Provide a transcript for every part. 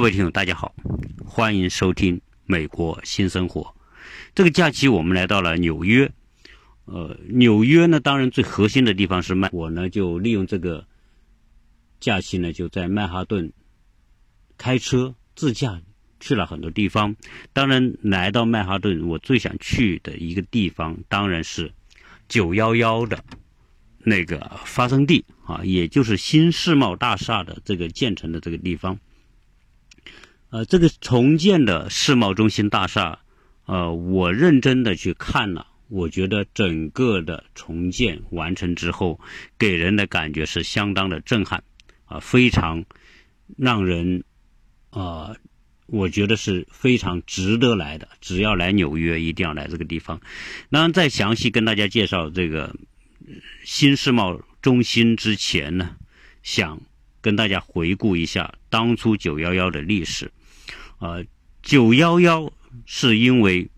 各位听友，大家好，欢迎收听《美国新生活》。这个假期我们来到了纽约，呃，纽约呢，当然最核心的地方是曼，我呢就利用这个假期呢，就在曼哈顿开车自驾去了很多地方。当然，来到曼哈顿，我最想去的一个地方当然是九幺幺的那个发生地啊，也就是新世贸大厦的这个建成的这个地方。呃，这个重建的世贸中心大厦，呃，我认真的去看了，我觉得整个的重建完成之后，给人的感觉是相当的震撼，啊，非常让人啊，我觉得是非常值得来的。只要来纽约，一定要来这个地方。那再详细跟大家介绍这个新世贸中心之前呢，想跟大家回顾一下当初九幺幺的历史。呃，九幺幺是因为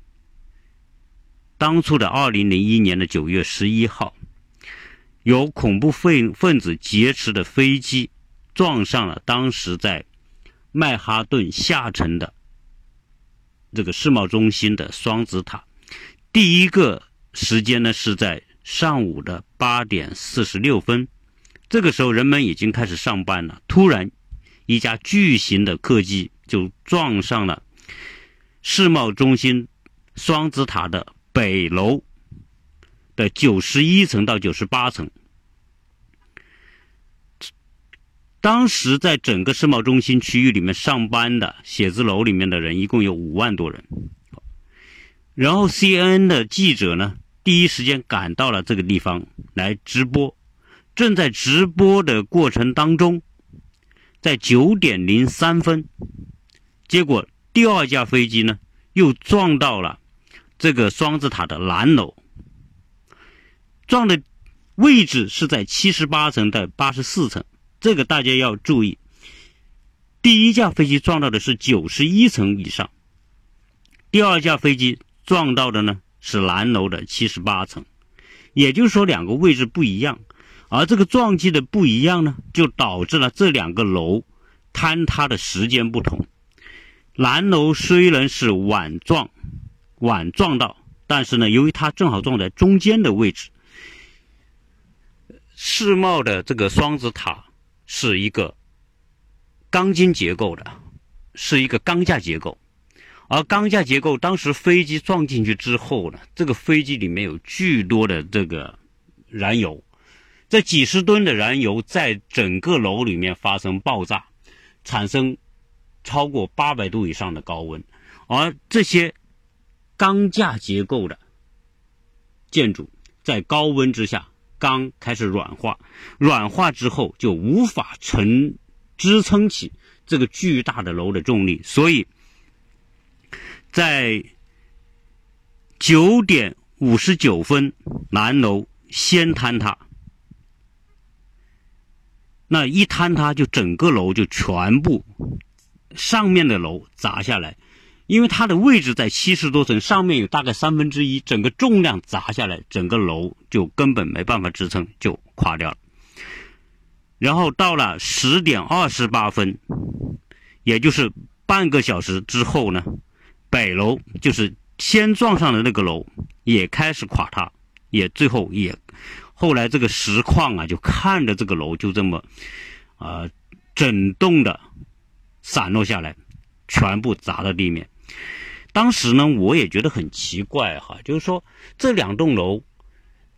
当初的二零零一年的九月十一号，有恐怖分分子劫持的飞机撞上了当时在曼哈顿下沉的这个世贸中心的双子塔。第一个时间呢是在上午的八点四十六分，这个时候人们已经开始上班了。突然，一架巨型的客机。就撞上了世贸中心双子塔的北楼的九十一层到九十八层。当时在整个世贸中心区域里面上班的写字楼里面的人一共有五万多人。然后 CNN 的记者呢，第一时间赶到了这个地方来直播。正在直播的过程当中，在九点零三分。结果第二架飞机呢，又撞到了这个双子塔的南楼，撞的位置是在七十八层的八十四层，这个大家要注意。第一架飞机撞到的是九十一层以上，第二架飞机撞到的呢是南楼的七十八层，也就是说两个位置不一样，而这个撞击的不一样呢，就导致了这两个楼坍塌的时间不同。南楼虽然是晚撞，晚撞到，但是呢，由于它正好撞在中间的位置，世贸的这个双子塔是一个钢筋结构的，是一个钢架结构，而钢架结构当时飞机撞进去之后呢，这个飞机里面有巨多的这个燃油，这几十吨的燃油在整个楼里面发生爆炸，产生。超过八百度以上的高温，而这些钢架结构的建筑在高温之下，钢开始软化，软化之后就无法承支撑起这个巨大的楼的重力，所以在九点五十九分，南楼先坍塌，那一坍塌就整个楼就全部。上面的楼砸下来，因为它的位置在七十多层，上面有大概三分之一，整个重量砸下来，整个楼就根本没办法支撑，就垮掉了。然后到了十点二十八分，也就是半个小时之后呢，北楼就是先撞上的那个楼也开始垮塌，也最后也，后来这个实况啊，就看着这个楼就这么，啊，整栋的。散落下来，全部砸到地面。当时呢，我也觉得很奇怪哈，就是说这两栋楼，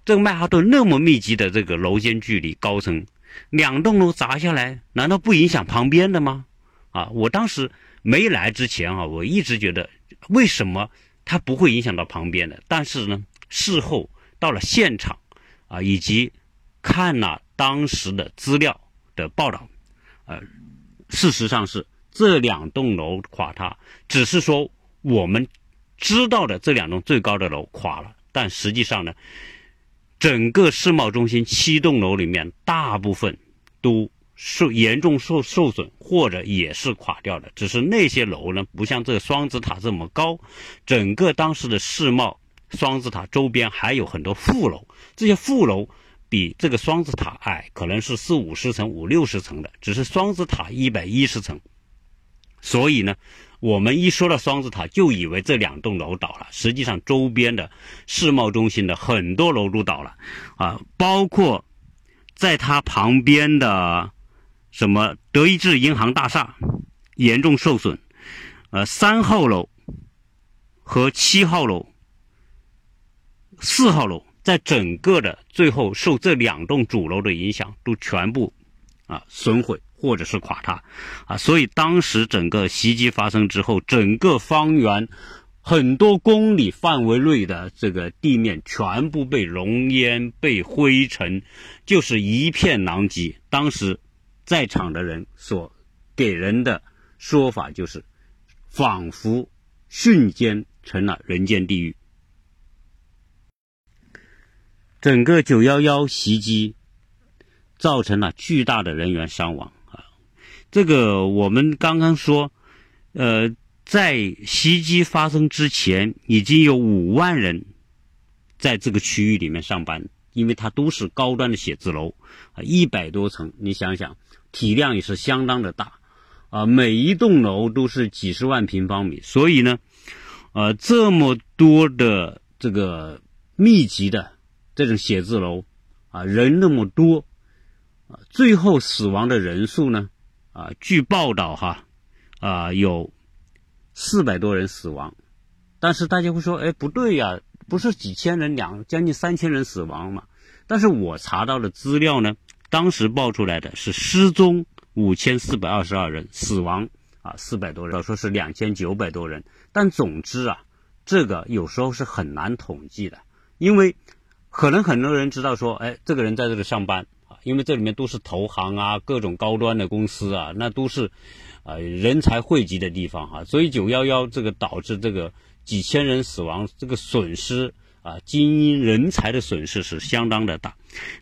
这个曼哈顿那么密集的这个楼间距离高层，两栋楼砸下来，难道不影响旁边的吗？啊，我当时没来之前啊，我一直觉得为什么它不会影响到旁边的？但是呢，事后到了现场啊，以及看了当时的资料的报道，呃，事实上是。这两栋楼垮塌，只是说我们知道的这两栋最高的楼垮了，但实际上呢，整个世贸中心七栋楼里面，大部分都受严重受受损，或者也是垮掉的。只是那些楼呢，不像这个双子塔这么高，整个当时的世贸双子塔周边还有很多副楼，这些副楼比这个双子塔矮，可能是四五十层、五六十层的，只是双子塔一百一十层。所以呢，我们一说到双子塔，就以为这两栋楼倒了。实际上，周边的世贸中心的很多楼都倒了，啊，包括在它旁边的什么德意志银行大厦严重受损，呃，三号楼和七号楼、四号楼，在整个的最后受这两栋主楼的影响，都全部啊损毁。或者是垮塌，啊，所以当时整个袭击发生之后，整个方圆很多公里范围内的这个地面全部被浓烟、被灰尘，就是一片狼藉。当时在场的人所给人的说法就是，仿佛瞬间成了人间地狱。整个九幺幺袭击造成了巨大的人员伤亡。这个我们刚刚说，呃，在袭击发生之前，已经有五万人在这个区域里面上班，因为它都是高端的写字楼，啊，一百多层，你想想，体量也是相当的大，啊，每一栋楼都是几十万平方米，所以呢，呃，这么多的这个密集的这种写字楼，啊，人那么多，啊，最后死亡的人数呢？啊，据报道哈，啊有四百多人死亡，但是大家会说，哎，不对呀，不是几千人两将近三千人死亡嘛？但是我查到的资料呢，当时报出来的是失踪五千四百二十二人，死亡啊四百多人，说是两千九百多人。但总之啊，这个有时候是很难统计的，因为可能很多人知道说，哎，这个人在这里上班。因为这里面都是投行啊，各种高端的公司啊，那都是，呃，人才汇集的地方哈。所以九幺幺这个导致这个几千人死亡，这个损失啊，精英人才的损失是相当的大。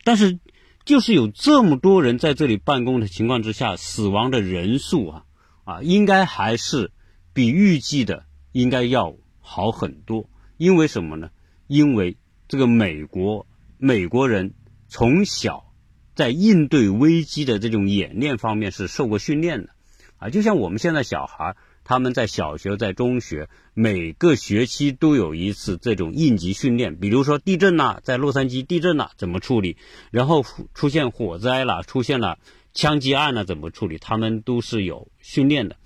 但是，就是有这么多人在这里办公的情况之下，死亡的人数啊，啊，应该还是比预计的应该要好很多。因为什么呢？因为这个美国美国人从小。在应对危机的这种演练方面是受过训练的，啊，就像我们现在小孩，他们在小学、在中学，每个学期都有一次这种应急训练。比如说地震啦，在洛杉矶地震了怎么处理？然后出现火灾了，出现了枪击案了怎么处理？他们都是有训练的，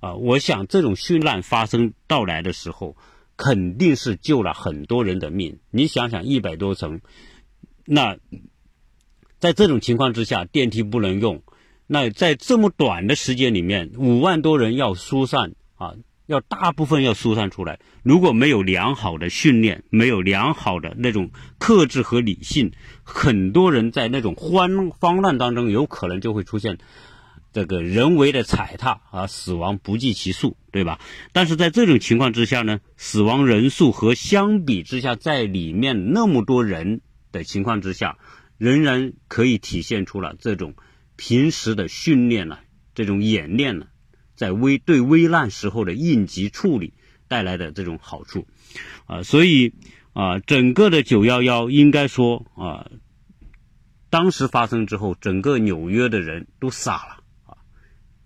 啊，我想这种训练发生到来的时候，肯定是救了很多人的命。你想想，一百多层，那。在这种情况之下，电梯不能用，那在这么短的时间里面，五万多人要疏散啊，要大部分要疏散出来。如果没有良好的训练，没有良好的那种克制和理性，很多人在那种慌慌乱当中，有可能就会出现这个人为的踩踏啊，死亡不计其数，对吧？但是在这种情况之下呢，死亡人数和相比之下，在里面那么多人的情况之下。仍然可以体现出了这种平时的训练呢，这种演练呢，在危对危难时候的应急处理带来的这种好处，啊，所以啊，整个的九幺幺应该说啊，当时发生之后，整个纽约的人都傻了啊，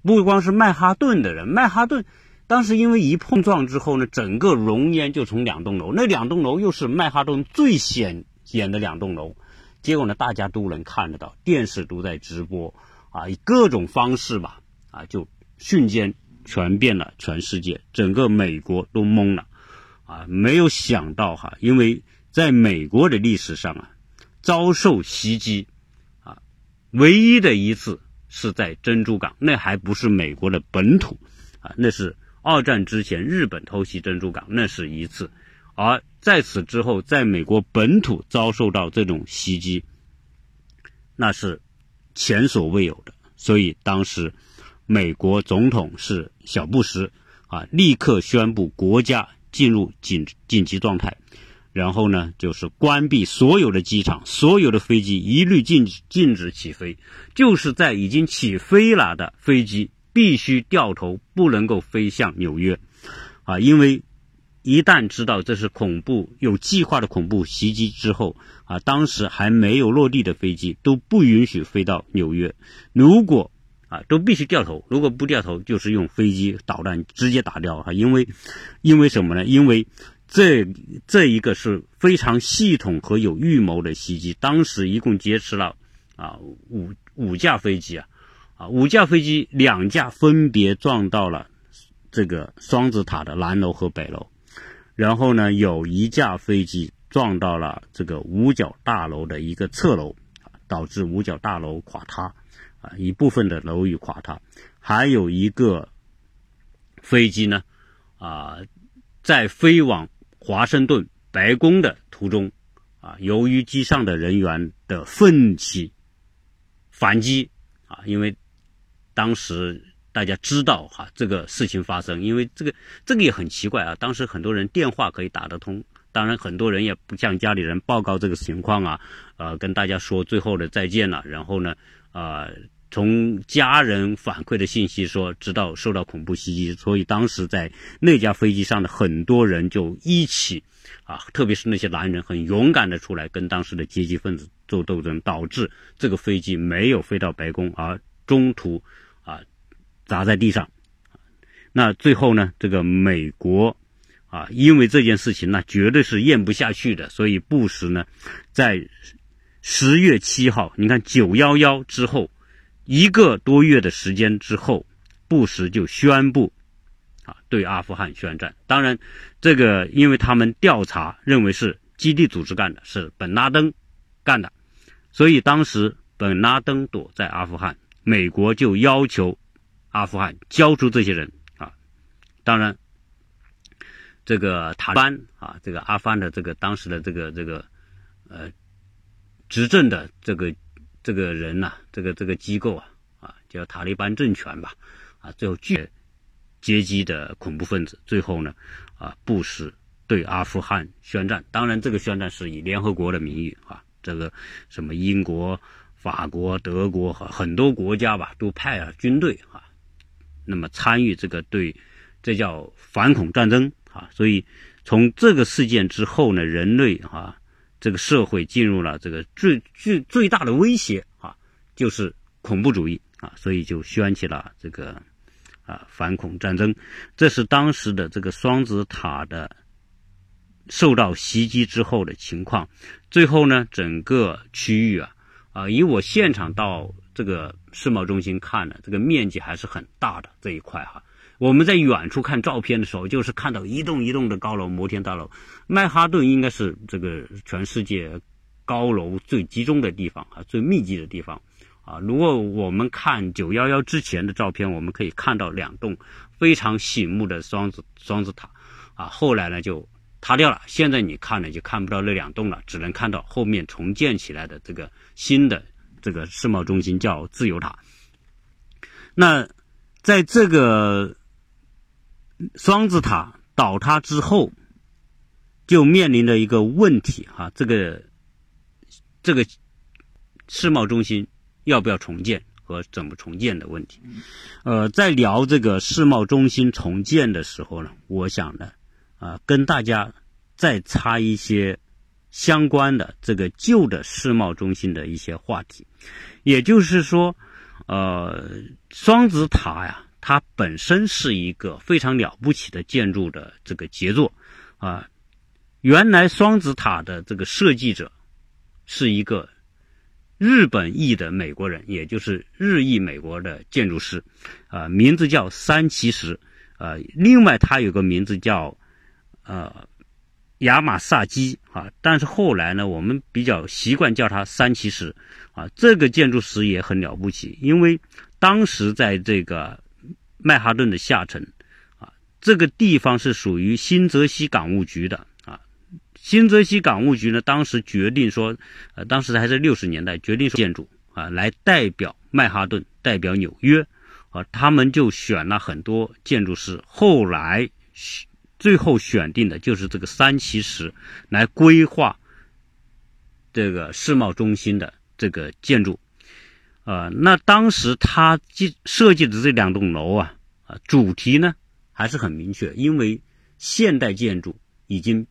不光是曼哈顿的人，曼哈顿当时因为一碰撞之后呢，整个浓烟就从两栋楼，那两栋楼又是曼哈顿最显眼的两栋楼。结果呢，大家都能看得到，电视都在直播，啊，以各种方式吧，啊，就瞬间传遍了全世界，整个美国都懵了，啊，没有想到哈，因为在美国的历史上啊，遭受袭击，啊，唯一的一次是在珍珠港，那还不是美国的本土，啊，那是二战之前日本偷袭珍珠港，那是一次。而在此之后，在美国本土遭受到这种袭击，那是前所未有的。所以当时，美国总统是小布什啊，立刻宣布国家进入紧紧急状态，然后呢，就是关闭所有的机场，所有的飞机一律禁止禁止起飞，就是在已经起飞了的飞机必须掉头，不能够飞向纽约啊，因为。一旦知道这是恐怖有计划的恐怖袭击之后，啊，当时还没有落地的飞机都不允许飞到纽约。如果啊，都必须掉头。如果不掉头，就是用飞机导弹直接打掉哈。因为，因为什么呢？因为这这一个是非常系统和有预谋的袭击。当时一共劫持了啊五五架飞机啊，啊五架飞机两架分别撞到了这个双子塔的南楼和北楼，然后呢有一架飞机撞到了这个五角大楼的一个侧楼，导致五角大楼垮塌。啊，一部分的楼宇垮塌，还有一个飞机呢，啊，在飞往华盛顿白宫的途中，啊，由于机上的人员的奋起反击，啊，因为当时大家知道哈这个事情发生，因为这个这个也很奇怪啊，当时很多人电话可以打得通，当然很多人也不向家里人报告这个情况啊，呃，跟大家说最后的再见了，然后呢。啊，从家人反馈的信息说，知道受到恐怖袭击，所以当时在那架飞机上的很多人就一起，啊，特别是那些男人，很勇敢的出来跟当时的阶级分子做斗争，导致这个飞机没有飞到白宫，而中途砸在地上。那最后呢，这个美国啊，因为这件事情那绝对是咽不下去的，所以布什呢，在。十月七号，你看九幺幺之后一个多月的时间之后，布什就宣布啊对阿富汗宣战。当然，这个因为他们调查认为是基地组织干的，是本拉登干的，所以当时本拉登躲在阿富汗，美国就要求阿富汗交出这些人啊。当然，这个塔利班啊，这个阿富汗的这个当时的这个这个呃。执政的这个这个人呐，这个这个机构啊，啊，叫塔利班政权吧，啊，最后决阶级的恐怖分子，最后呢，啊，布什对阿富汗宣战。当然，这个宣战是以联合国的名义啊，这个什么英国、法国、德国和很多国家吧，都派了军队啊，那么参与这个对，这叫反恐战争啊。所以从这个事件之后呢，人类啊。这个社会进入了这个最最最大的威胁啊，就是恐怖主义啊，所以就掀起了这个啊反恐战争。这是当时的这个双子塔的受到袭击之后的情况。最后呢，整个区域啊啊，以我现场到这个世贸中心看呢，这个面积还是很大的这一块哈。我们在远处看照片的时候，就是看到一栋一栋的高楼，摩天大楼。曼哈顿应该是这个全世界高楼最集中的地方啊，最密集的地方啊。如果我们看九幺幺之前的照片，我们可以看到两栋非常醒目的双子双子塔啊，后来呢就塌掉了。现在你看呢，就看不到那两栋了，只能看到后面重建起来的这个新的这个世贸中心，叫自由塔。那在这个。双子塔倒塌之后，就面临着一个问题哈，这个这个世贸中心要不要重建和怎么重建的问题。呃，在聊这个世贸中心重建的时候呢，我想呢，啊，跟大家再插一些相关的这个旧的世贸中心的一些话题，也就是说，呃，双子塔呀。它本身是一个非常了不起的建筑的这个杰作，啊，原来双子塔的这个设计者是一个日本裔的美国人，也就是日裔美国的建筑师，啊，名字叫三崎石，呃，另外他有个名字叫呃亚马萨基，啊，但是后来呢，我们比较习惯叫它三骑石，啊，这个建筑师也很了不起，因为当时在这个。曼哈顿的下城，啊，这个地方是属于新泽西港务局的啊。新泽西港务局呢，当时决定说，呃，当时还是六十年代，决定说建筑啊，来代表曼哈顿，代表纽约，啊，他们就选了很多建筑师，后来最后选定的就是这个三奇石来规划这个世贸中心的这个建筑。呃，那当时他计设计的这两栋楼啊，啊，主题呢还是很明确，因为现代建筑已经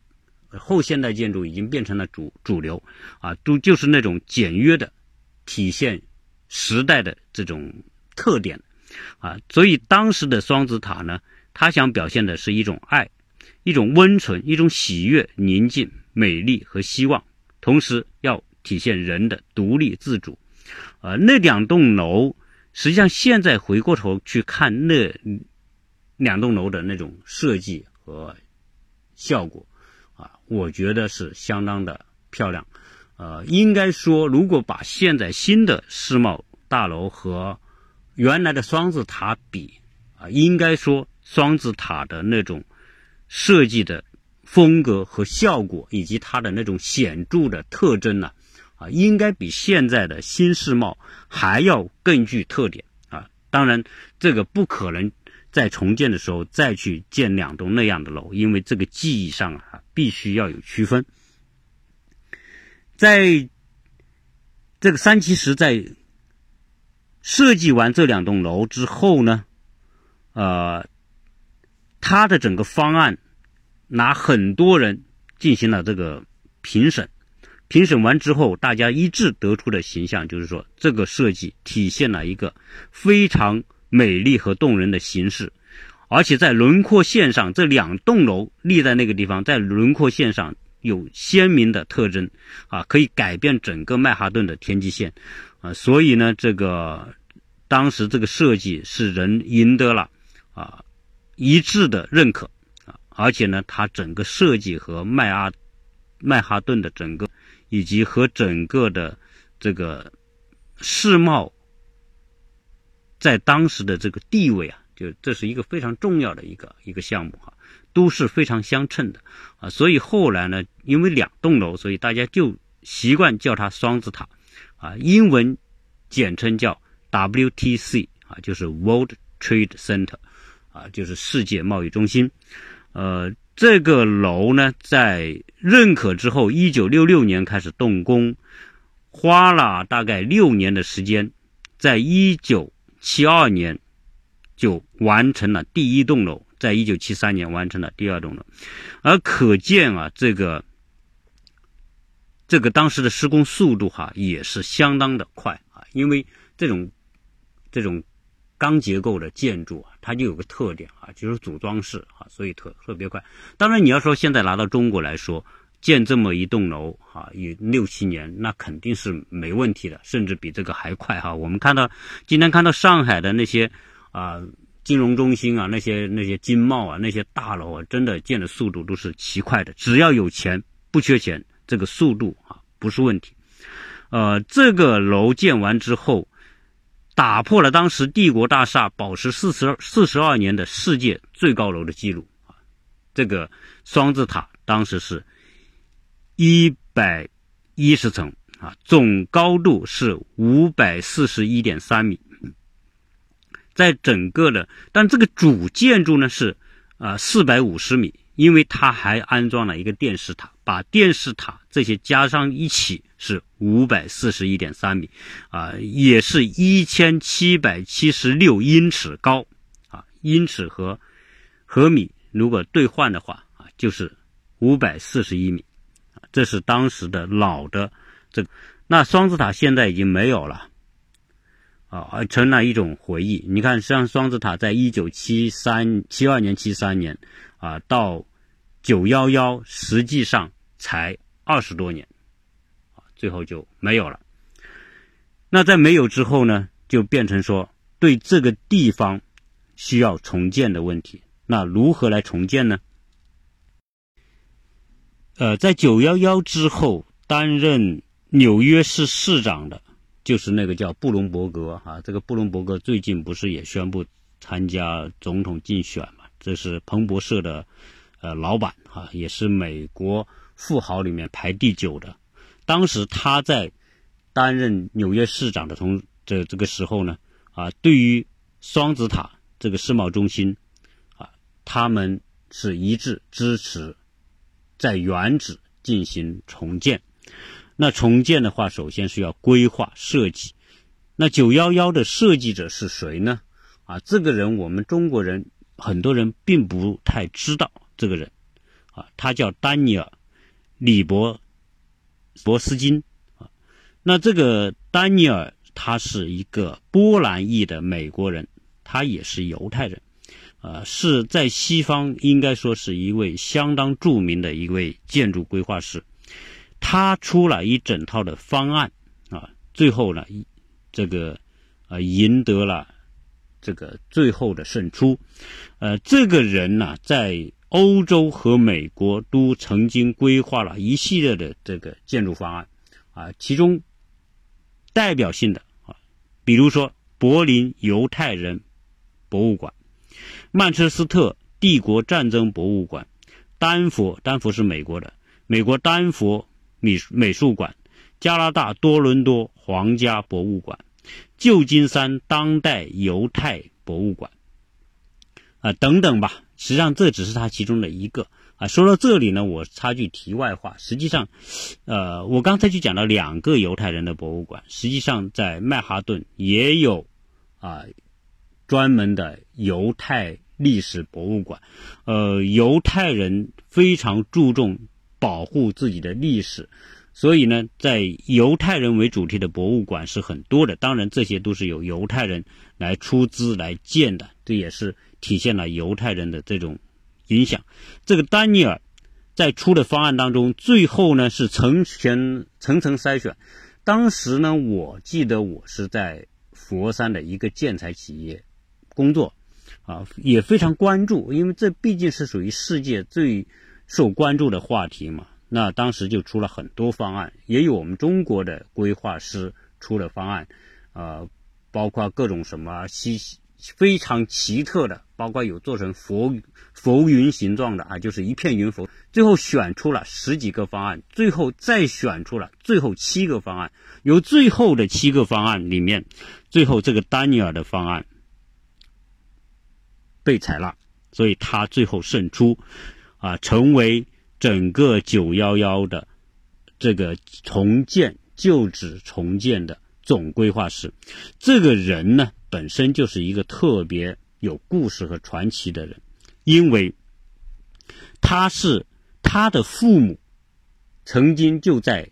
后现代建筑已经变成了主主流，啊，都就是那种简约的，体现时代的这种特点，啊，所以当时的双子塔呢，他想表现的是一种爱，一种温存，一种喜悦、宁静、美丽和希望，同时要体现人的独立自主。呃，那两栋楼，实际上现在回过头去看那两栋楼的那种设计和效果，啊，我觉得是相当的漂亮。呃，应该说，如果把现在新的世贸大楼和原来的双子塔比，啊，应该说双子塔的那种设计的风格和效果，以及它的那种显著的特征呢，啊，应该比现在的新世贸还要更具特点啊。当然，这个不可能在重建的时候再去建两栋那样的楼，因为这个技艺上啊，必须要有区分。在这个三七石在设计完这两栋楼之后呢，呃，他的整个方案拿很多人进行了这个评审，评审完之后，大家一致得出的形象就是说，这个设计体现了一个非常美丽和动人的形式，而且在轮廓线上，这两栋楼立在那个地方，在轮廓线上。有鲜明的特征啊，可以改变整个曼哈顿的天际线啊，所以呢，这个当时这个设计是人赢得了啊一致的认可。啊，而且呢，它整个设计和迈阿曼哈顿的整个以及和整个的这个世贸在当时的这个地位啊，就这是一个非常重要的一个一个项目哈。都是非常相称的。啊，所以后来呢，因为两栋楼，所以大家就习惯叫它双子塔。啊，英文简称叫 WTC 啊，就是 World Trade Center 啊，就是世界贸易中心。呃，这个楼呢，在认可之后，一九六六年开始动工，花了大概六年的时间，在一九七二年就完成了第一栋楼。在一九七三年完成了第二栋楼，而可见啊，这个这个当时的施工速度哈也是相当的快啊，因为这种这种钢结构的建筑啊，它就有个特点啊，就是组装式啊，所以特特别快。当然，你要说现在拿到中国来说，建这么一栋楼啊，有六七年，那肯定是没问题的，甚至比这个还快哈。我们看到今天看到上海的那些啊。金融中心啊，那些那些经贸啊，那些大楼啊，真的建的速度都是奇快的。只要有钱，不缺钱，这个速度啊不是问题。呃，这个楼建完之后，打破了当时帝国大厦保持四十四十二年的世界最高楼的记录啊。这个双子塔当时是一百一十层啊，总高度是五百四十一点三米。在整个的，但这个主建筑呢是，啊四百五十米，因为它还安装了一个电视塔，把电视塔这些加上一起是五百四十一点三米，啊，也是一千七百七十六英尺高，啊，英尺和和米如果兑换的话，啊，就是五百四十一米，这是当时的老的这个，那双子塔现在已经没有了。啊，成了一种回忆。你看，像双子塔，在一九七三、七二年、七三年，啊，到九幺幺，实际上才二十多年，最后就没有了。那在没有之后呢，就变成说对这个地方需要重建的问题。那如何来重建呢？呃，在九幺幺之后，担任纽约市市长的。就是那个叫布隆伯格啊，这个布隆伯格最近不是也宣布参加总统竞选嘛？这是彭博社的呃老板啊，也是美国富豪里面排第九的。当时他在担任纽约市长的同这这个时候呢，啊，对于双子塔这个世贸中心啊，他们是一致支持在原址进行重建。那重建的话，首先是要规划设计。那九幺幺的设计者是谁呢？啊，这个人我们中国人很多人并不太知道这个人，啊，他叫丹尼尔·里伯博斯金啊。那这个丹尼尔他是一个波兰裔的美国人，他也是犹太人，呃，是在西方应该说是一位相当著名的一位建筑规划师。他出了一整套的方案啊，最后呢，这个呃赢得了这个最后的胜出。呃，这个人呢，在欧洲和美国都曾经规划了一系列的这个建筑方案啊，其中代表性的啊，比如说柏林犹太人博物馆、曼彻斯特帝国战争博物馆、丹佛，丹佛是美国的，美国丹佛。美美术馆、加拿大多伦多皇家博物馆、旧金山当代犹太博物馆，啊等等吧。实际上这只是它其中的一个啊。说到这里呢，我插句题外话。实际上，呃，我刚才就讲了两个犹太人的博物馆。实际上，在曼哈顿也有啊专门的犹太历史博物馆。呃，犹太人非常注重。保护自己的历史，所以呢，在犹太人为主题的博物馆是很多的。当然，这些都是由犹太人来出资来建的，这也是体现了犹太人的这种影响。这个丹尼尔在出的方案当中，最后呢是层层层层筛选。当时呢，我记得我是在佛山的一个建材企业工作，啊，也非常关注，因为这毕竟是属于世界最。受关注的话题嘛，那当时就出了很多方案，也有我们中国的规划师出了方案，呃，包括各种什么西非常奇特的，包括有做成浮浮云形状的啊，就是一片云浮，最后选出了十几个方案，最后再选出了最后七个方案，由最后的七个方案里面，最后这个丹尼尔的方案被采纳，所以他最后胜出。啊，成为整个九幺幺的这个重建旧址重建的总规划师，这个人呢本身就是一个特别有故事和传奇的人，因为他是他的父母曾经就在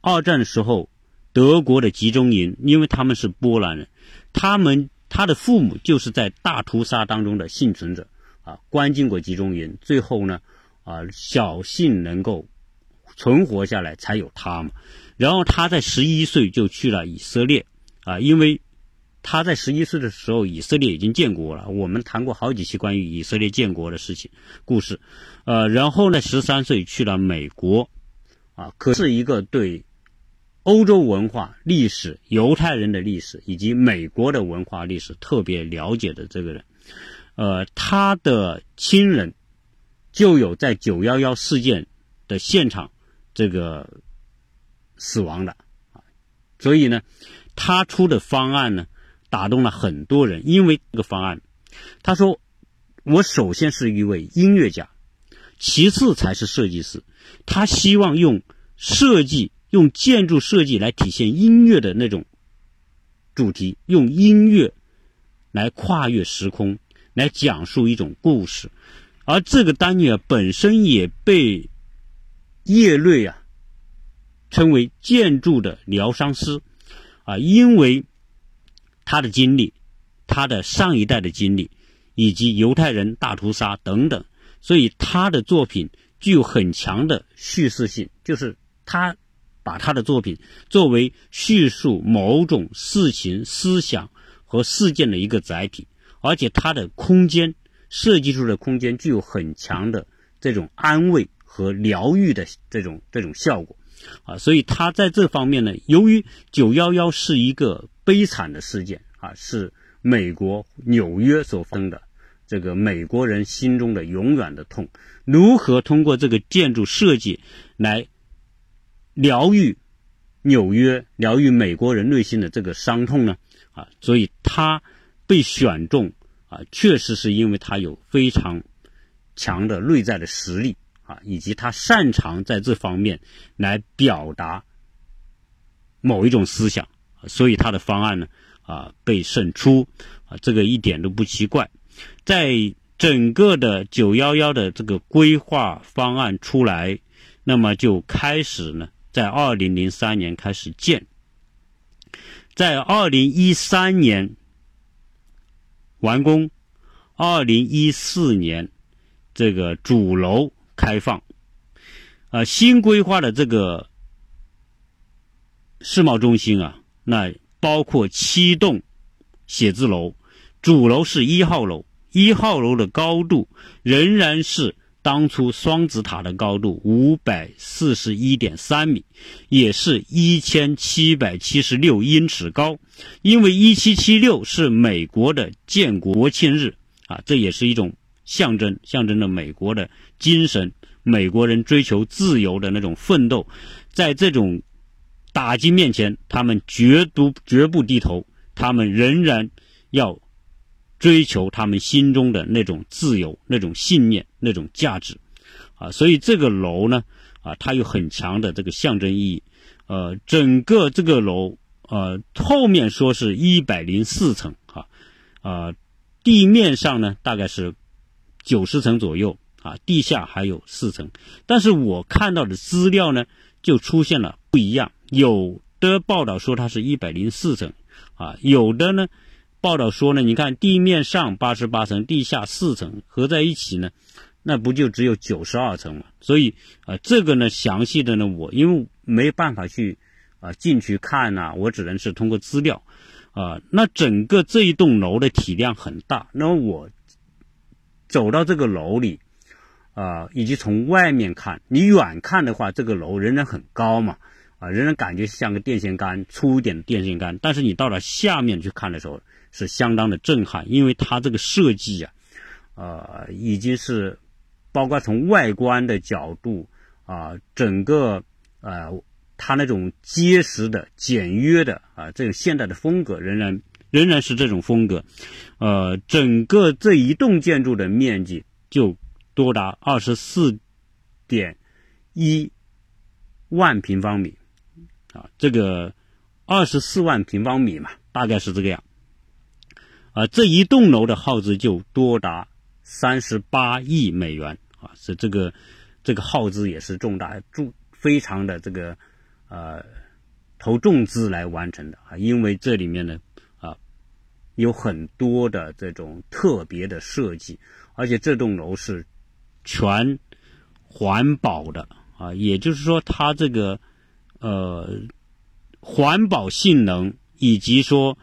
二战的时候德国的集中营，因为他们是波兰人，他们他的父母就是在大屠杀当中的幸存者。啊，关进过集中营，最后呢，啊，侥幸能够存活下来，才有他嘛。然后他在十一岁就去了以色列，啊，因为他在十一岁的时候，以色列已经建国了。我们谈过好几期关于以色列建国的事情故事，呃，然后呢，十三岁去了美国，啊，可是一个对欧洲文化历史、犹太人的历史以及美国的文化历史特别了解的这个人。呃，他的亲人就有在九幺幺事件的现场这个死亡的啊，所以呢，他出的方案呢打动了很多人，因为这个方案，他说我首先是一位音乐家，其次才是设计师，他希望用设计、用建筑设计来体现音乐的那种主题，用音乐来跨越时空。来讲述一种故事，而这个丹尼尔本身也被业内啊称为建筑的疗伤师啊，因为他的经历，他的上一代的经历，以及犹太人大屠杀等等，所以他的作品具有很强的叙事性，就是他把他的作品作为叙述某种事情、思想和事件的一个载体。而且他的空间设计出的空间具有很强的这种安慰和疗愈的这种这种效果，啊，所以他在这方面呢，由于九幺幺是一个悲惨的事件啊，是美国纽约所发生的这个美国人心中的永远的痛，如何通过这个建筑设计来疗愈纽约、疗愈美国人内心的这个伤痛呢？啊，所以他。被选中啊，确实是因为他有非常强的内在的实力啊，以及他擅长在这方面来表达某一种思想，所以他的方案呢啊被胜出啊，这个一点都不奇怪。在整个的九幺幺的这个规划方案出来，那么就开始呢，在二零零三年开始建。在二零一三年完工，二零一四年这个主楼开放，啊，新规划的这个世贸中心啊，那包括七栋写字楼，主楼是一号楼，一号楼的高度仍然是。当初双子塔的高度五百四十一点三米，也是一千七百七十六英尺高。因为一七七六是美国的建国庆日啊，这也是一种象征，象征着美国的精神，美国人追求自由的那种奋斗。在这种打击面前，他们绝不绝不低头，他们仍然要。追求他们心中的那种自由、那种信念、那种价值，啊，所以这个楼呢，啊，它有很强的这个象征意义。呃，整个这个楼，呃，后面说是一百零四层，哈，啊，地面上呢大概是九十层左右，啊，地下还有四层。但是我看到的资料呢，就出现了不一样，有的报道说它是一百零四层，啊，有的呢。报道说呢，你看地面上八十八层，地下四层合在一起呢，那不就只有九十二层嘛？所以啊，这个呢，详细的呢，我因为没办法去啊进去看呐，我只能是通过资料啊。那整个这一栋楼的体量很大，那么我走到这个楼里啊，以及从外面看，你远看的话，这个楼仍然很高嘛，啊，仍然感觉像个电线杆，粗一点的电线杆。但是你到了下面去看的时候，是相当的震撼，因为它这个设计啊，呃，已经是包括从外观的角度啊，整个呃，它那种结实的、简约的啊，这种现代的风格仍然仍然是这种风格，呃，整个这一栋建筑的面积就多达二十四点一万平方米啊，这个二十四万平方米嘛，大概是这个样。啊，这一栋楼的耗资就多达三十八亿美元啊！是这个这个耗资也是重大重非常的这个呃投重资来完成的啊，因为这里面呢有很多的这种特别的设计，而且这栋楼是全环保的啊，也就是说它这个呃环保性能以及说。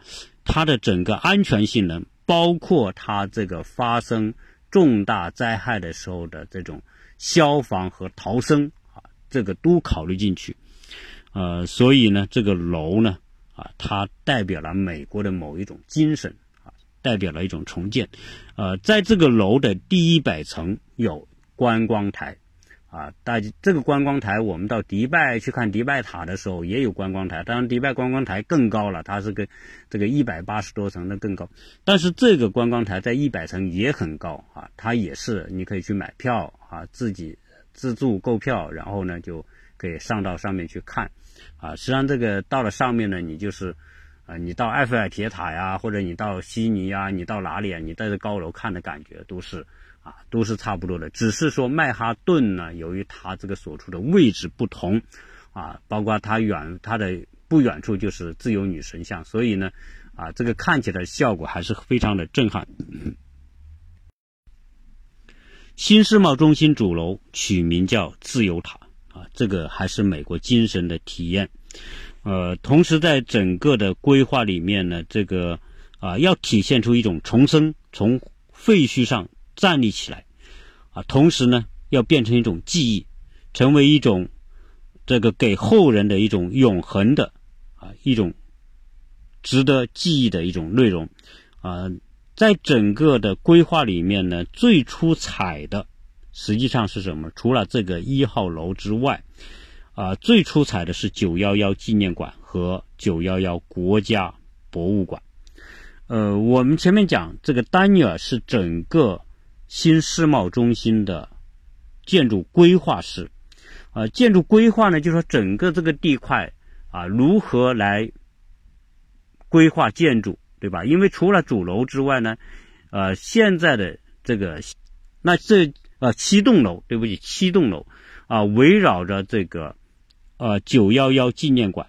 它的整个安全性能，包括它这个发生重大灾害的时候的这种消防和逃生啊，这个都考虑进去。呃，所以呢，这个楼呢，啊，它代表了美国的某一种精神啊，代表了一种重建。呃，在这个楼的第一百层有观光台。啊，大家这个观光台，我们到迪拜去看迪拜塔的时候也有观光台，当然迪拜观光台更高了，它是个这个一百八十多层的更高，但是这个观光台在一百层也很高啊，它也是你可以去买票啊，自己自助购票，然后呢就可以上到上面去看，啊，实际上这个到了上面呢，你就是啊，你到埃菲尔铁塔呀，或者你到悉尼呀，你到哪里啊，你在这高楼看的感觉都是。啊，都是差不多的，只是说曼哈顿呢，由于它这个所处的位置不同，啊，包括它远它的不远处就是自由女神像，所以呢，啊，这个看起来效果还是非常的震撼。新世贸中心主楼取名叫自由塔，啊，这个还是美国精神的体验。呃，同时在整个的规划里面呢，这个啊，要体现出一种重生，从废墟上。站立起来，啊，同时呢，要变成一种记忆，成为一种这个给后人的一种永恒的啊一种值得记忆的一种内容，啊，在整个的规划里面呢，最出彩的实际上是什么？除了这个一号楼之外，啊，最出彩的是九幺幺纪念馆和九幺幺国家博物馆。呃，我们前面讲这个丹尼尔是整个。新世贸中心的建筑规划师，啊，建筑规划呢，就是说整个这个地块啊，如何来规划建筑，对吧？因为除了主楼之外呢，呃，现在的这个那这呃七栋楼，对不起，七栋楼啊，围绕着这个呃九幺幺纪念馆，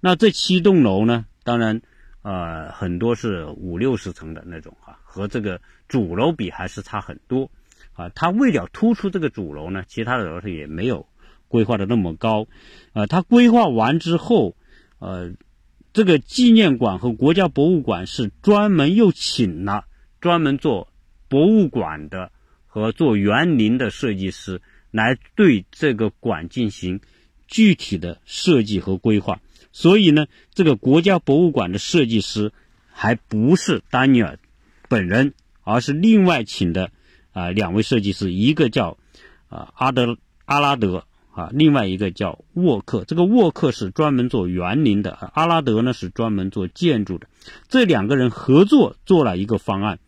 那这七栋楼呢，当然，呃，很多是五六十层的那种啊，和这个主楼比还是差很多啊。它为了突出这个主楼呢，其他的楼是也没有规划的那么高，呃，它规划完之后，呃，这个纪念馆和国家博物馆是专门又请了专门做博物馆的和做园林的设计师来对这个馆进行具体的设计和规划。所以呢，这个国家博物馆的设计师还不是丹尼尔本人，而是另外请的啊两位设计师，一个叫啊阿德阿拉德啊，另外一个叫沃克。这个沃克是专门做园林的，阿拉德呢是专门做建筑的。这两个人合作做了一个方案，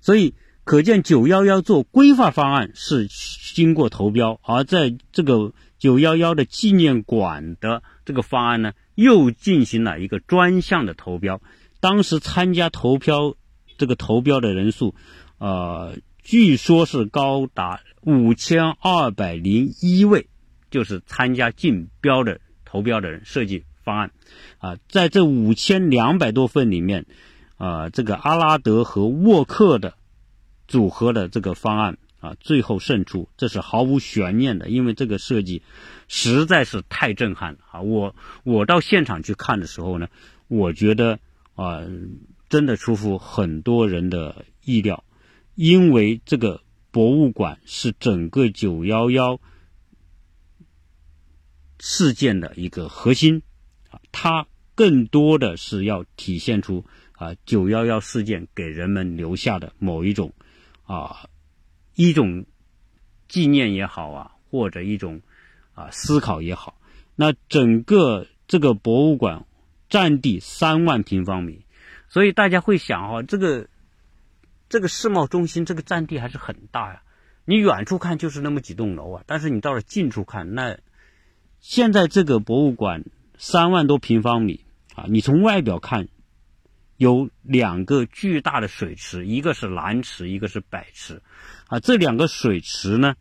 所以可见九幺幺做规划方案是经过投标，而在这个九幺幺的纪念馆的。这个方案呢，又进行了一个专项的投标。当时参加投标这个投标的人数，呃，据说是高达五千二百零一位，就是参加竞标的投标的人设计方案。啊，在这五千两百多份里面，啊，这个阿拉德和沃克的组合的这个方案。啊，最后胜出，这是毫无悬念的，因为这个设计实在是太震撼了啊！我我到现场去看的时候呢，我觉得啊，真的出乎很多人的意料，因为这个博物馆是整个九幺幺事件的一个核心啊，它更多的是要体现出啊九幺幺事件给人们留下的某一种啊。一种纪念也好啊，或者一种啊思考也好，那整个这个博物馆占地三万平方米，所以大家会想哈，这个这个世贸中心这个占地还是很大呀。你远处看就是那么几栋楼啊，但是你到了近处看，那现在这个博物馆三万多平方米啊，你从外表看。有两个巨大的水池，一个是蓝池，一个是白池，啊，这两个水池呢，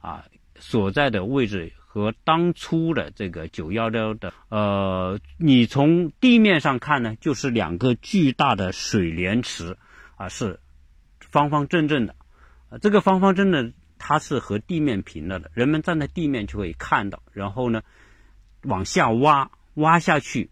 啊，所在的位置和当初的这个九幺幺的，呃，你从地面上看呢，就是两个巨大的水莲池，啊，是方方正正的，啊，这个方方正正它是和地面平了的，人们站在地面就可以看到，然后呢，往下挖，挖下去，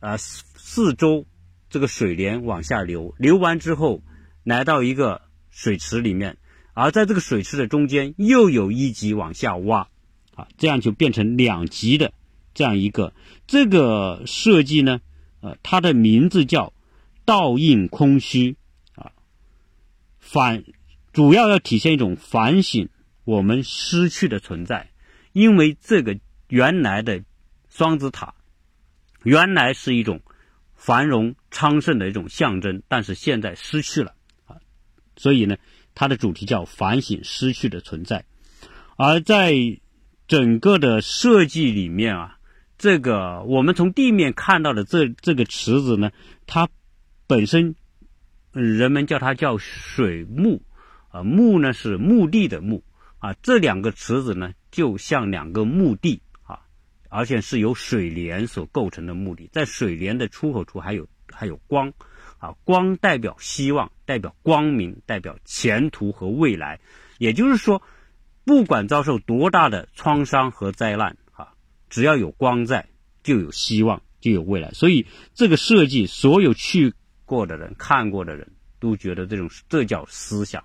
啊，四四周。这个水帘往下流，流完之后，来到一个水池里面，而在这个水池的中间又有一级往下挖，啊，这样就变成两级的这样一个这个设计呢，呃，它的名字叫倒映空虚，啊，反主要要体现一种反省我们失去的存在，因为这个原来的双子塔原来是一种。繁荣昌盛的一种象征，但是现在失去了啊，所以呢，它的主题叫反省失去的存在。而在整个的设计里面啊，这个我们从地面看到的这这个池子呢，它本身人们叫它叫水墓啊，墓呢是墓地的墓啊，这两个池子呢就像两个墓地。而且是由水帘所构成的墓地，在水帘的出口处还有还有光，啊，光代表希望，代表光明，代表前途和未来。也就是说，不管遭受多大的创伤和灾难，啊，只要有光在，就有希望，就有未来。所以这个设计，所有去过的人、看过的人都觉得这种这叫思想，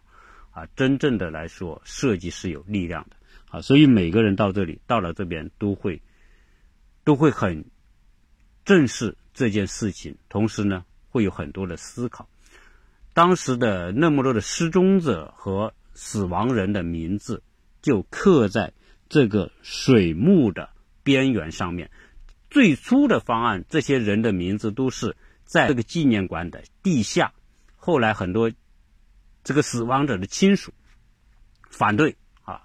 啊，真正的来说，设计是有力量的，啊，所以每个人到这里，到了这边都会。都会很正视这件事情，同时呢，会有很多的思考。当时的那么多的失踪者和死亡人的名字，就刻在这个水幕的边缘上面。最初的方案，这些人的名字都是在这个纪念馆的地下。后来很多这个死亡者的亲属反对啊，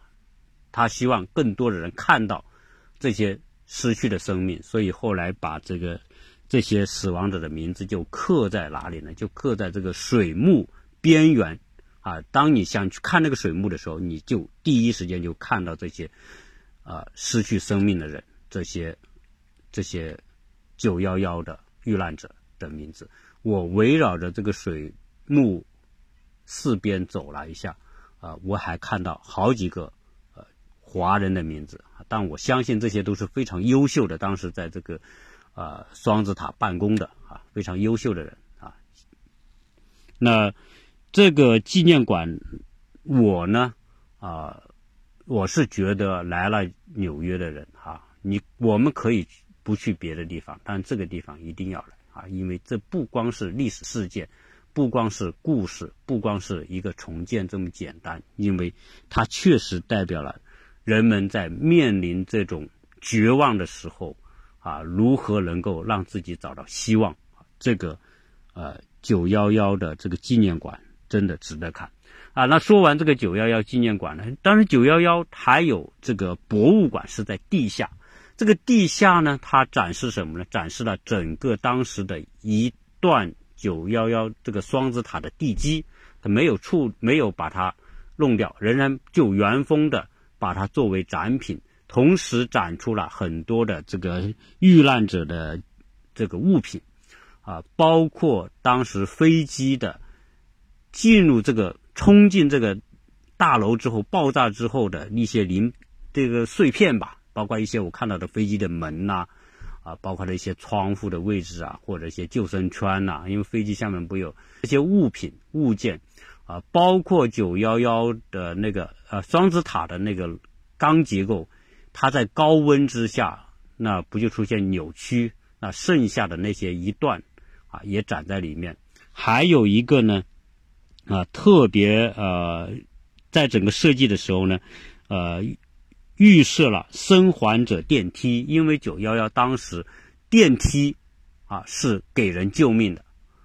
他希望更多的人看到这些。失去的生命，所以后来把这个这些死亡者的名字就刻在哪里呢？就刻在这个水幕边缘啊。当你想去看那个水幕的时候，你就第一时间就看到这些啊失去生命的人，这些这些九幺幺的遇难者的名字。我围绕着这个水幕四边走了一下，啊，我还看到好几个华人的名字，但我相信这些都是非常优秀的，当时在这个啊双子塔办公的啊非常优秀的人啊。那这个纪念馆，我呢啊，我是觉得来了纽约的人哈，你我们可以不去别的地方，但这个地方一定要来。啊，因为这不光是历史事件，不光是故事，不光是一个重建这么简单，因为它确实代表了人们在面临这种绝望的时候，啊，如何能够让自己找到希望。这个，呃，九幺幺的这个纪念馆真的值得看。啊，那说完这个九幺幺纪念馆呢，当然九幺幺还有这个博物馆是在地下。这个地下呢，它展示什么呢？展示了整个当时的一段九幺幺这个双子塔的地基，它没有处没有把它弄掉，仍然就原封的把它作为展品，同时展出了很多的这个遇难者的这个物品，啊，包括当时飞机的进入这个冲进这个大楼之后爆炸之后的一些零这个碎片吧。包括一些我看到的飞机的门呐，啊，包括了一些窗户的位置啊，或者一些救生圈呐，因为飞机下面不有这些物品物件，啊，包括九幺幺的那个呃双子塔的那个钢结构，它在高温之下，那不就出现扭曲？那剩下的那些一段啊，也展在里面。还有一个呢，啊，特别呃，在整个设计的时候呢，呃。预设了生还者电梯，因为九幺幺当时电梯啊是给人救命的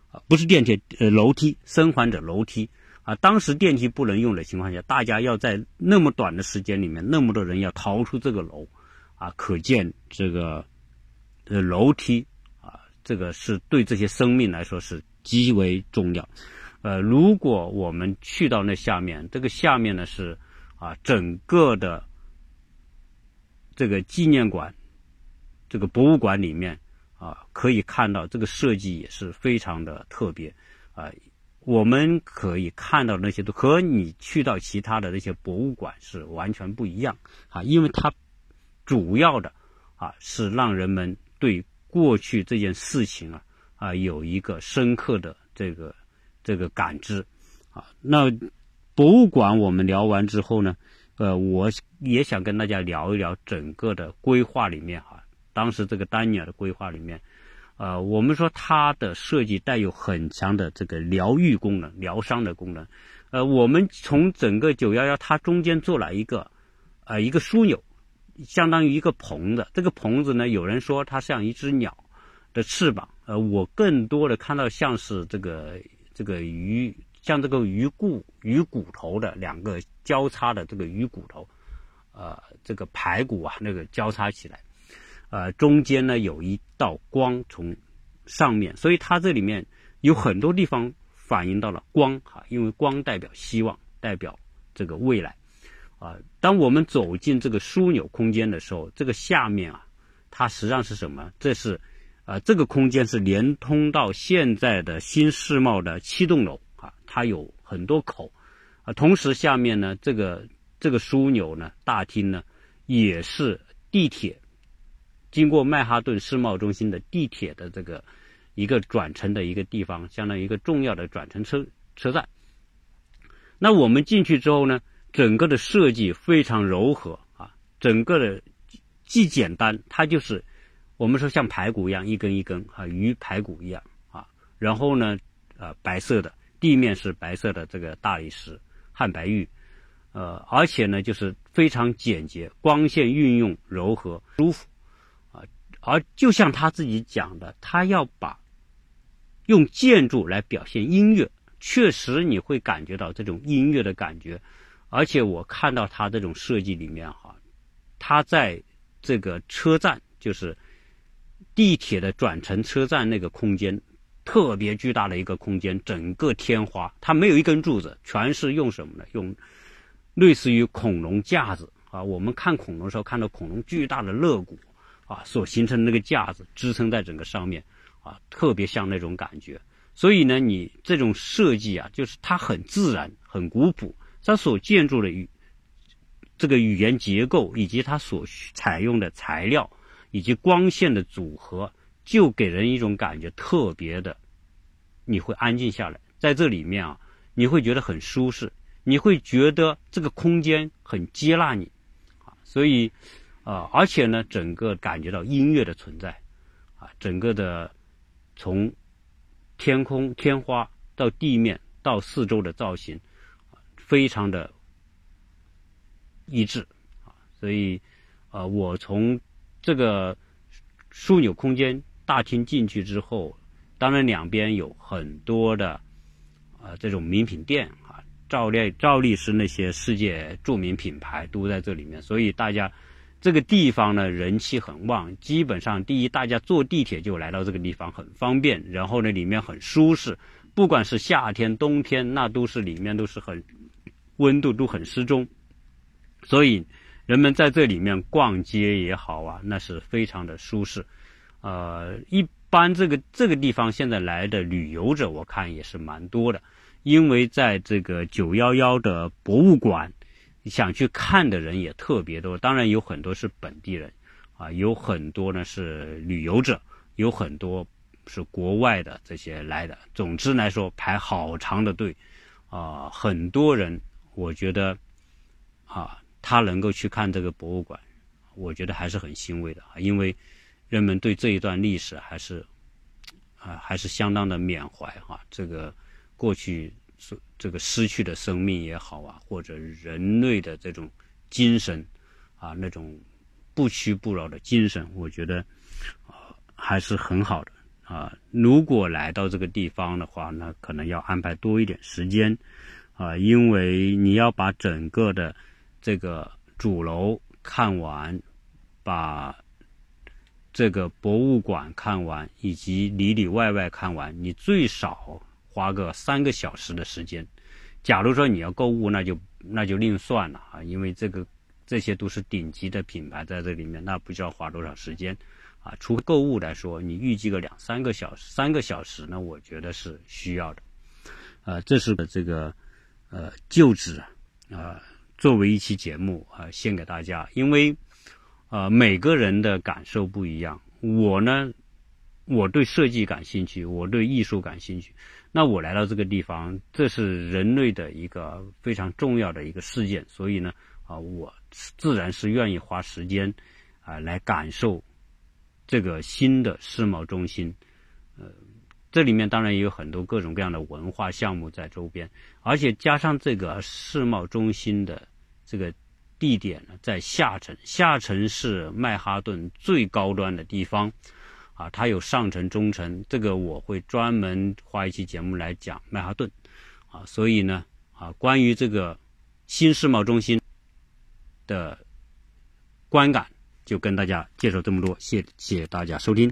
啊，不是电梯呃楼梯，生还者楼梯啊，当时电梯不能用的情况下，大家要在那么短的时间里面，那么多人要逃出这个楼啊，可见这个呃楼梯啊，这个是对这些生命来说是极为重要。呃，如果我们去到那下面，这个下面呢是啊整个的。这个纪念馆，这个博物馆里面啊，可以看到这个设计也是非常的特别啊。我们可以看到那些都和你去到其他的那些博物馆是完全不一样啊，因为它主要的啊是让人们对过去这件事情啊啊有一个深刻的这个这个感知啊。那博物馆我们聊完之后呢？呃，我也想跟大家聊一聊整个的规划里面哈，当时这个丹尼尔的规划里面，呃，我们说它的设计带有很强的这个疗愈功能、疗伤的功能。呃，我们从整个九幺幺，它中间做了一个呃一个枢纽，相当于一个棚子。这个棚子呢，有人说它像一只鸟的翅膀，呃，我更多的看到像是这个这个鱼。像这个鱼骨鱼骨头的两个交叉的这个鱼骨头，呃，这个排骨啊，那个交叉起来，呃，中间呢有一道光从上面，所以它这里面有很多地方反映到了光哈，因为光代表希望，代表这个未来啊。当我们走进这个枢纽空间的时候，这个下面啊，它实际上是什么？这是啊，这个空间是连通到现在的新世贸的七栋楼啊。它有很多口，啊，同时下面呢，这个这个枢纽呢，大厅呢，也是地铁经过曼哈顿世贸中心的地铁的这个一个转乘的一个地方，相当于一个重要的转乘车车站。那我们进去之后呢，整个的设计非常柔和啊，整个的既简单，它就是我们说像排骨一样一根一根啊，鱼排骨一样啊，然后呢，呃，白色的。地面是白色的这个大理石汉白玉，呃，而且呢就是非常简洁，光线运用柔和舒服，而就像他自己讲的，他要把用建筑来表现音乐，确实你会感觉到这种音乐的感觉，而且我看到他这种设计里面哈，他在这个车站就是地铁的转乘车站那个空间。特别巨大的一个空间，整个天花，它没有一根柱子，全是用什么呢？用类似于恐龙架子啊。我们看恐龙的时候，看到恐龙巨大的肋骨啊，所形成的那个架子支撑在整个上面啊，特别像那种感觉。所以呢，你这种设计啊，就是它很自然、很古朴，它所建筑的语这个语言结构，以及它所采用的材料，以及光线的组合，就给人一种感觉特别的，你会安静下来，在这里面啊，你会觉得很舒适，你会觉得这个空间很接纳你，啊，所以，啊，而且呢，整个感觉到音乐的存在，啊，整个的从。天空、天花到地面到四周的造型，非常的一致啊，所以啊，我从这个枢纽空间大厅进去之后，当然两边有很多的啊这种名品店啊，照例照例是那些世界著名品牌都在这里面，所以大家。这个地方呢，人气很旺。基本上，第一，大家坐地铁就来到这个地方，很方便。然后呢，里面很舒适，不管是夏天、冬天，那都是里面都是很温度都很适中。所以，人们在这里面逛街也好啊，那是非常的舒适。呃，一般这个这个地方现在来的旅游者，我看也是蛮多的，因为在这个九幺幺的博物馆。想去看的人也特别多，当然有很多是本地人，啊，有很多呢是旅游者，有很多是国外的这些来的。总之来说，排好长的队，啊，很多人，我觉得，啊，他能够去看这个博物馆，我觉得还是很欣慰的，因为人们对这一段历史还是，啊，还是相当的缅怀哈，这个过去。这个失去的生命也好啊，或者人类的这种精神啊，那种不屈不挠的精神，我觉得啊还是很好的啊。如果来到这个地方的话，那可能要安排多一点时间啊，因为你要把整个的这个主楼看完，把这个博物馆看完，以及里里外外看完，你最少。花个三个小时的时间，假如说你要购物，那就那就另算了啊，因为这个这些都是顶级的品牌在这里面，那不知道花多少时间啊。除购物来说，你预计个两三个小时，三个小时呢，我觉得是需要的。呃，这是这个呃旧址啊，作为一期节目啊，献给大家，因为呃每个人的感受不一样，我呢。我对设计感兴趣，我对艺术感兴趣。那我来到这个地方，这是人类的一个非常重要的一个事件，所以呢，啊，我自然是愿意花时间啊来感受这个新的世贸中心。呃，这里面当然也有很多各种各样的文化项目在周边，而且加上这个世贸中心的这个地点呢，在下城，下城是曼哈顿最高端的地方。啊，它有上层、中层，这个我会专门花一期节目来讲曼哈顿，啊，所以呢，啊，关于这个新世贸中心的观感，就跟大家介绍这么多，谢谢大家收听。